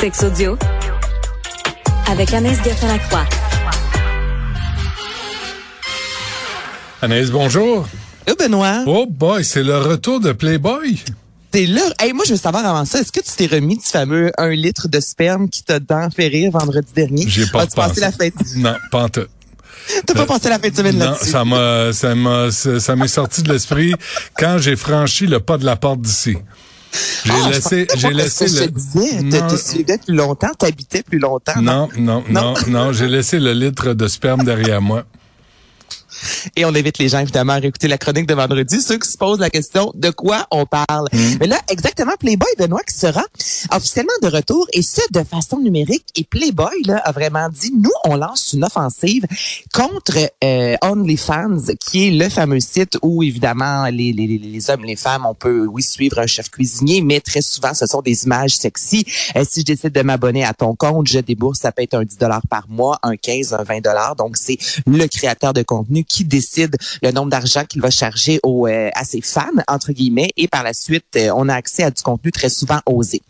Sex audio avec Anaïs Gertin-Lacroix. Anaïs, bonjour. Oh Benoît, Oh boy, c'est le retour de Playboy. t'es là. Hey, moi, je veux savoir avant ça, est-ce que tu t'es remis du fameux un litre de sperme qui t'a tant fait rire vendredi dernier? J'ai pas As-tu pensé. la fête? Non, pas en tout. T'as pas passé la fin de semaine Non, là-dessus? ça m'a, ça m'a, ça ça m'est sorti de l'esprit quand j'ai franchi le pas de la porte d'ici. J'ai Ah, laissé, j'ai laissé le. Non. suivais plus longtemps, t'habitais plus longtemps. Non, non, non, non, j'ai laissé le litre de sperme derrière moi. Et on invite les gens, évidemment, à réécouter la chronique de vendredi, ceux qui se posent la question de quoi on parle? Mm. Mais là, exactement, Playboy Benoît qui sera officiellement de retour, et ce, de façon numérique. Et Playboy, là, a vraiment dit, nous, on lance une offensive contre euh, OnlyFans, qui est le fameux site où, évidemment, les, les, les- les hommes, les femmes, on peut, oui, suivre un chef cuisinier, mais très souvent, ce sont des images sexy. Euh, si je décide de m'abonner à ton compte, je débourse, ça peut être un 10 par mois, un 15, un 20 Donc, c'est le créateur de contenu qui décide le nombre d'argent qu'il va charger aux, euh, à ses fans, entre guillemets, et par la suite, euh, on a accès à du contenu très souvent osé.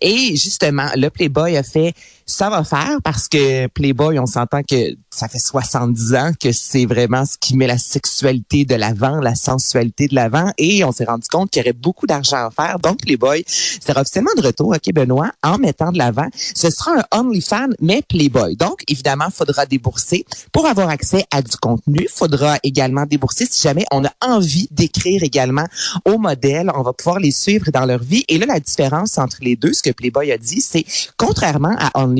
Et justement, le Playboy a fait ça va faire parce que Playboy, on s'entend que ça fait 70 ans que c'est vraiment ce qui met la sexualité de l'avant, la sensualité de l'avant et on s'est rendu compte qu'il y aurait beaucoup d'argent à faire. Donc Playboy sera officiellement de retour, OK Benoît, en mettant de l'avant. Ce sera un OnlyFans mais Playboy. Donc évidemment, faudra débourser pour avoir accès à du contenu. faudra également débourser si jamais on a envie d'écrire également aux modèles. On va pouvoir les suivre dans leur vie. Et là, la différence entre les deux, ce que Playboy a dit, c'est contrairement à OnlyFans,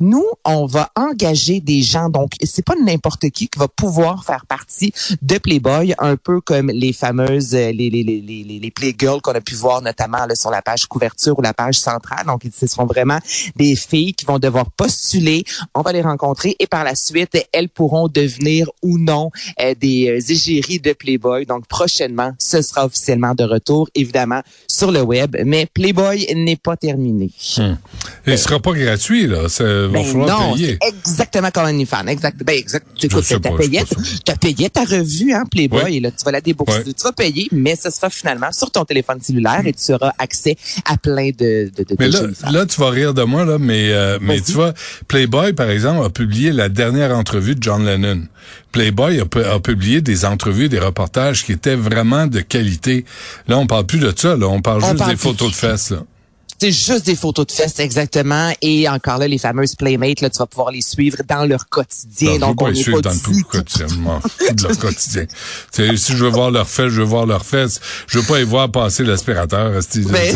nous, on va engager des gens. Donc, c'est pas n'importe qui qui va pouvoir faire partie de Playboy, un peu comme les fameuses, euh, les, les, les, les, Playgirls qu'on a pu voir notamment sur la page couverture ou la page centrale. Donc, ce seront vraiment des filles qui vont devoir postuler. On va les rencontrer et par la suite, elles pourront devenir ou non euh, des euh, égéries de Playboy. Donc, prochainement, ce sera officiellement de retour, évidemment, sur le web. Mais Playboy n'est pas terminé. Et ce sera pas gratuit, là. Ça va Ben falloir non, payer. exactement comme OnlyFans. Exact. Ben exact. Tu écoutes, t'as payé, t'as payé ta revue, hein, Playboy, Ouais. et là, tu vas la débourser. Ouais. Tu vas payer, mais ce sera finalement sur ton téléphone cellulaire et tu auras accès à plein de, de, de, Mais là, là, tu vas rire de moi, là, mais, euh, mais tu vois, Playboy, par exemple, a publié la dernière entrevue de John Lennon. Playboy a, pu- a publié des entrevues, des reportages qui étaient vraiment de qualité. Là, on parle plus de ça, là. On parle On juste parle des photos de fesses, là. C'est juste des photos de fesses, exactement. Et encore là, les fameuses Playmates, là, tu vas pouvoir les suivre dans leur quotidien. Donc, on les suivre pas dans le tout quotidien. De leur quotidien. Tu sais, si je veux voir leurs fesses, je veux voir leurs fesses. Je veux pas les voir passer l'aspirateur, esti, Ben.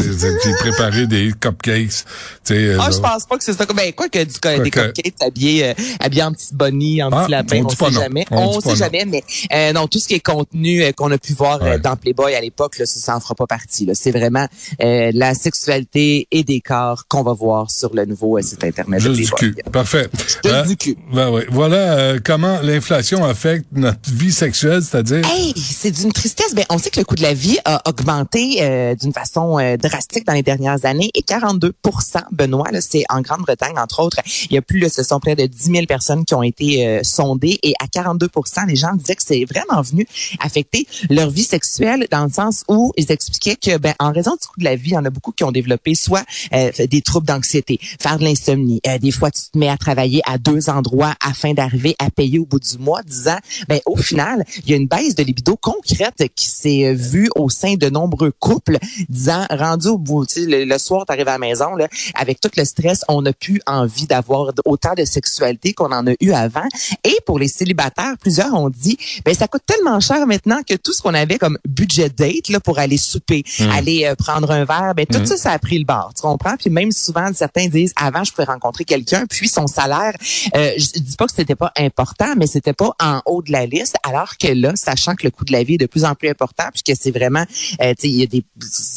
préparer des cupcakes. Tu sais, Ah, euh, je pense pas que c'est ça. Ben, quoi que du, des que- cupcakes habillés, euh, habillés en petite bonnie, en Ah, petit lapin, on on, sait non. jamais. On On, sait non. jamais, mais euh, non, tout ce qui est contenu euh, qu'on a pu voir Ouais. dans Playboy à l'époque, là, ça, ça en fera pas partie. là. C'est vraiment euh, la sexualité et des corps qu'on va voir sur le nouveau euh, site internet Juste du cul. Parfait. Juste Euh, du cul. Ben oui. Voilà euh, comment l'inflation affecte notre vie sexuelle, c'est-à-dire? Hey, c'est d'une tristesse. Ben, on sait que le coût de la vie a augmenté euh, d'une façon drastique dans les dernières années et 42 Benoît, là, c'est en Grande-Bretagne, entre autres. Il y a plus, là, ce sont près de 10 000 personnes qui ont été sondées et à 42 les gens disaient que c'est vraiment venu affecter leur vie sexuelle dans le sens où ils expliquaient que, ben, en raison du coût de la vie, il y en a beaucoup qui ont développé soit euh, des troubles d'anxiété, faire de l'insomnie. Euh, des fois, tu te mets à travailler à deux endroits afin d'arriver à payer au bout du mois, disant, ben au final, il y a une baisse de libido concrète qui s'est vue au sein de nombreux couples, disant, rendu au bout, le, le soir, tu arrives à la maison, là, avec tout le stress, on n'a plus envie d'avoir autant de sexualité qu'on en a eu avant. Et pour les célibataires, plusieurs ont dit, ben ça coûte tellement cher maintenant que tout ce qu'on avait comme budget date là pour aller souper, aller euh, prendre un verre, ben tout ça ça a pris le tu comprends? Puis même souvent certains disent avant je pouvais rencontrer quelqu'un, puis son salaire, euh, je dis pas que c'était pas important, mais c'était pas en haut de la liste, alors que là, sachant que le coût de la vie est de plus en plus important, puisque c'est vraiment, euh, il y a des,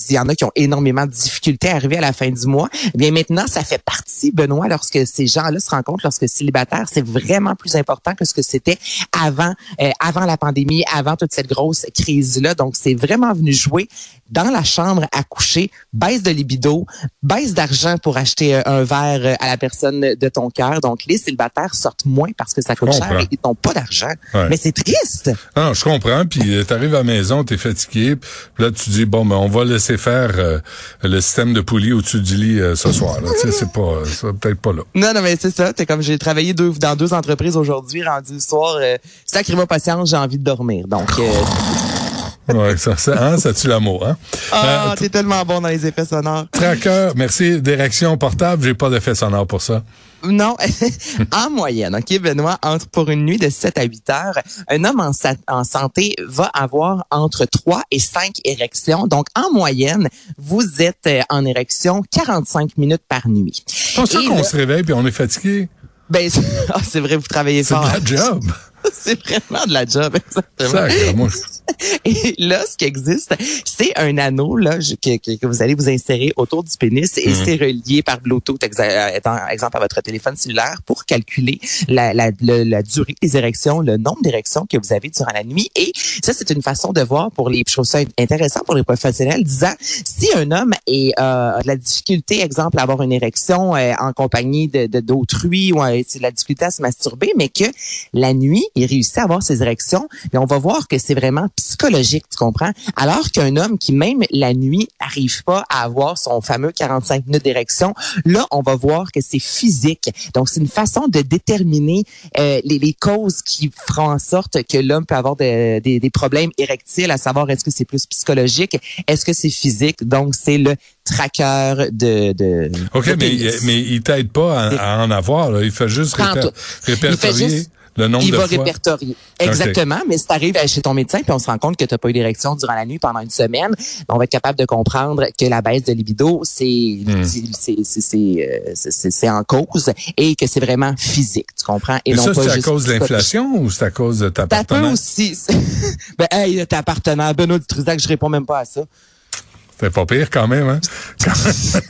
il y en a qui ont énormément de difficultés à arriver à la fin du mois. Eh bien maintenant, ça fait partie, Benoît, lorsque ces gens-là se rencontrent, lorsque célibataire, c'est vraiment plus important que ce que c'était avant, euh, avant la pandémie, avant toute cette grosse crise-là. Donc, c'est vraiment venu jouer dans la chambre à coucher, baisse de libido, baisse d'argent pour acheter euh, un verre euh, à la personne de ton cœur. Donc, les célibataires sortent moins parce que ça coûte cher et ils n'ont pas d'argent. Ouais. Mais c'est triste. Non, je comprends. Puis tu arrives à la maison, tu es fatigué. Puis là, tu dis, bon, ben, on va laisser faire euh, le système de poulie au-dessus du lit euh, ce soir. Là. Tu sais, c'est pas, peut-être pas là. Non, non, mais c'est ça. C'est comme j'ai travaillé deux, dans deux entreprises aujourd'hui, rendu le soir. Euh, sacré-moi patience, j'ai envie de dormir. Donc, euh, Ouais, ça, ça, hein, ça tue l'amour. Hein? ah, Euh, t'es tellement bon dans les effets sonores. Tracker, merci. Direction portable, j'ai pas d'effet sonore pour ça. Non, en moyenne, OK, Benoît, entre pour une nuit de 7 à 8 heures, un homme en, sa- en santé va avoir entre 3 et 5 érections. Donc, en moyenne, vous êtes euh, en érection 45 minutes par nuit. C'est pour ça qu'on se réveille puis on est fatigué. Ben, ah, c'est vrai, vous travaillez C'est fort. de la job. c'est vraiment de la job, exactement. Ça, moi, je- Et là, ce qui existe, c'est un anneau là que, que, que vous allez vous insérer autour du pénis et c'est relié par Bluetooth, exa- étant- exemple à votre téléphone cellulaire, pour calculer la, la, la durée des érections, le nombre d'érections que vous avez durant la nuit. Et ça, c'est une façon de voir pour les je trouve ça intéressant pour les professionnels, disant si un homme est, euh, a de la difficulté, exemple, à avoir une érection euh, en compagnie de de- d'autrui ou euh, de la difficulté à se masturber, mais que la nuit, il réussit à avoir ses érections, et on va voir que c'est vraiment psychologique, tu comprends? Alors qu'un homme qui, même la nuit, n'arrive pas à avoir son fameux 45 minutes d'érection, là, on va voir que c'est physique. Donc, c'est une façon de déterminer euh, les, les causes qui feront en sorte que l'homme peut avoir de- des, des problèmes érectiles, à savoir est-ce que c'est plus psychologique, est-ce que c'est physique? Donc, c'est le tracker de... de OK, de mais, mais il t'aide pas à, à en avoir. Là. Il fait juste réper- répertorier Il fait juste- le nombre il de va fois. répertorier. Exactement. Mais si tu arrives chez ton médecin puis on se rend compte que tu n'as pas eu d'érection durant la nuit pendant une semaine, on va être capable de comprendre que la baisse de libido, c'est Hmm. c'est c'est c'est euh, c'est- c'est- en cause et que c'est vraiment physique. Tu comprends? Et Mais non ça, c'est à cause de l'inflation ou c'est à cause de ta Ça peut partenaire? aussi. ben, hey, ta partenaire, Benoît Dutrisac, je réponds même pas à ça. C'est pas pire quand même, hein?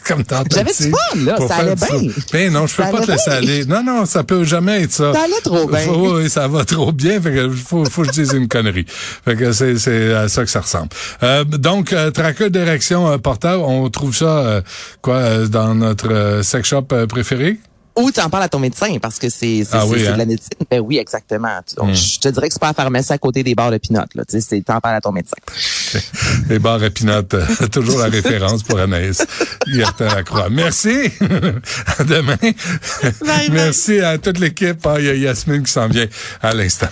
Comme tentative. J'avais du fun, là. Ça allait bien. Ben non, je peux Ça pas te laisser bien. aller. Non, non, ça peut jamais être ça. Ça allait trop bien. Faut- oui, ça va trop bien. Fait que faut, faut que je dise une connerie. Fait que c'est, c'est à ça que ça ressemble. Euh, donc, euh, traqueur d'érection euh, portable, on trouve ça, euh, quoi, euh, dans notre sex shop préféré? Ou tu en parles à ton médecin parce que c'est c'est Ah oui, c'est hein? de la médecine. Ben oui, exactement. Donc, Je te dirais que c'est pas à la pharmacie à côté des barres de pinot. Là. Tu sais, c'est t'en parles à ton médecin. Les bars épinotes, euh, toujours la référence pour Anaïs. Gertin Lacroix. Merci. à demain. bye. Merci à toute l'équipe. Ah, Il y a Yasmine qui s'en vient à l'instant.